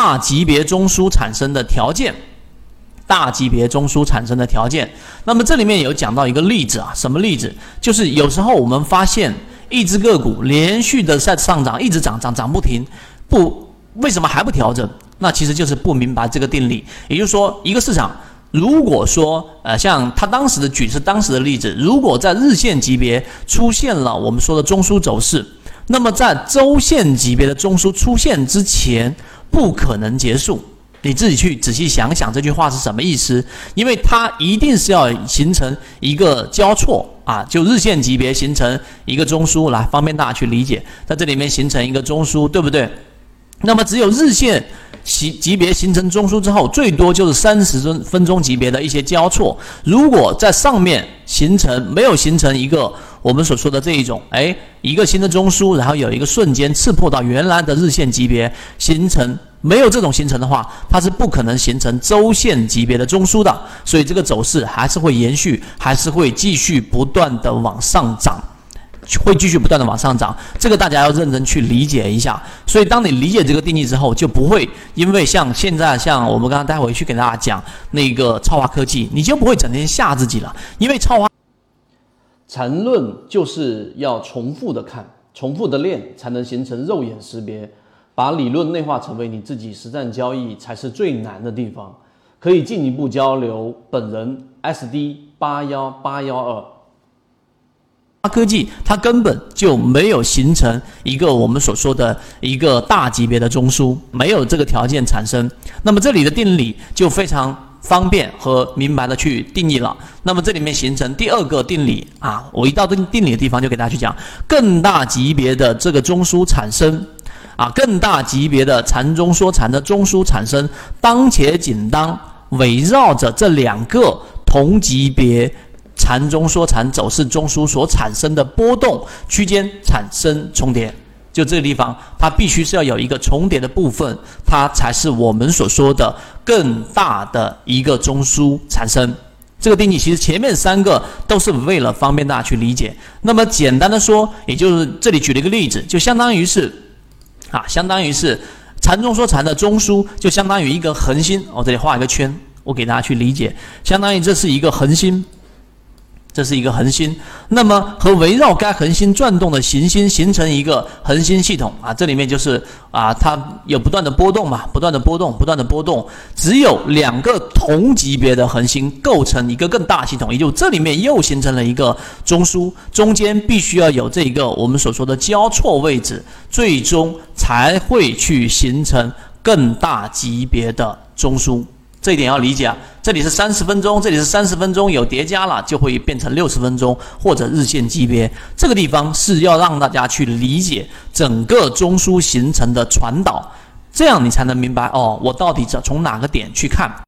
大级别中枢产生的条件。大级别中枢产生的条件，那么这里面有讲到一个例子啊，什么例子？就是有时候我们发现一只个股连续的在上涨，一直涨涨涨不停，不为什么还不调整？那其实就是不明白这个定理。也就是说，一个市场如果说呃，像他当时的举是当时的例子，如果在日线级别出现了我们说的中枢走势，那么在周线级别的中枢出现之前，不可能结束。你自己去仔细想想这句话是什么意思，因为它一定是要形成一个交错啊，就日线级别形成一个中枢来方便大家去理解，在这里面形成一个中枢，对不对？那么只有日线级级别形成中枢之后，最多就是三十分分钟级别的一些交错。如果在上面形成没有形成一个我们所说的这一种，哎，一个新的中枢，然后有一个瞬间刺破到原来的日线级别形成。没有这种形成的话，它是不可能形成周线级别的中枢的，所以这个走势还是会延续，还是会继续不断的往上涨，会继续不断的往上涨。这个大家要认真去理解一下。所以当你理解这个定义之后，就不会因为像现在像我们刚刚待会去给大家讲那个超华科技，你就不会整天吓自己了。因为超华缠论就是要重复的看，重复的练，才能形成肉眼识别。把理论内化成为你自己实战交易才是最难的地方。可以进一步交流，本人 SD 八幺八幺二。科技它根本就没有形成一个我们所说的一个大级别的中枢，没有这个条件产生。那么这里的定理就非常方便和明白的去定义了。那么这里面形成第二个定理啊，我一到这定理的地方就给大家去讲更大级别的这个中枢产生。啊，更大级别的缠中说缠的中枢产生，当且仅当围绕着这两个同级别缠中说缠走势中枢所产生的波动区间产生重叠，就这个地方，它必须是要有一个重叠的部分，它才是我们所说的更大的一个中枢产生。这个定义其实前面三个都是为了方便大家去理解。那么简单的说，也就是这里举了一个例子，就相当于是。啊，相当于是禅中说禅的中枢，就相当于一个恒星。我这里画一个圈，我给大家去理解，相当于这是一个恒星。这是一个恒星，那么和围绕该恒星转动的行星形成一个恒星系统啊，这里面就是啊，它有不断的波动嘛，不断的波动，不断的波动。只有两个同级别的恒星构成一个更大系统，也就这里面又形成了一个中枢，中间必须要有这一个我们所说的交错位置，最终才会去形成更大级别的中枢。这一点要理解啊，这里是三十分钟，这里是三十分钟，有叠加了就会变成六十分钟或者日线级别。这个地方是要让大家去理解整个中枢形成的传导，这样你才能明白哦，我到底从哪个点去看。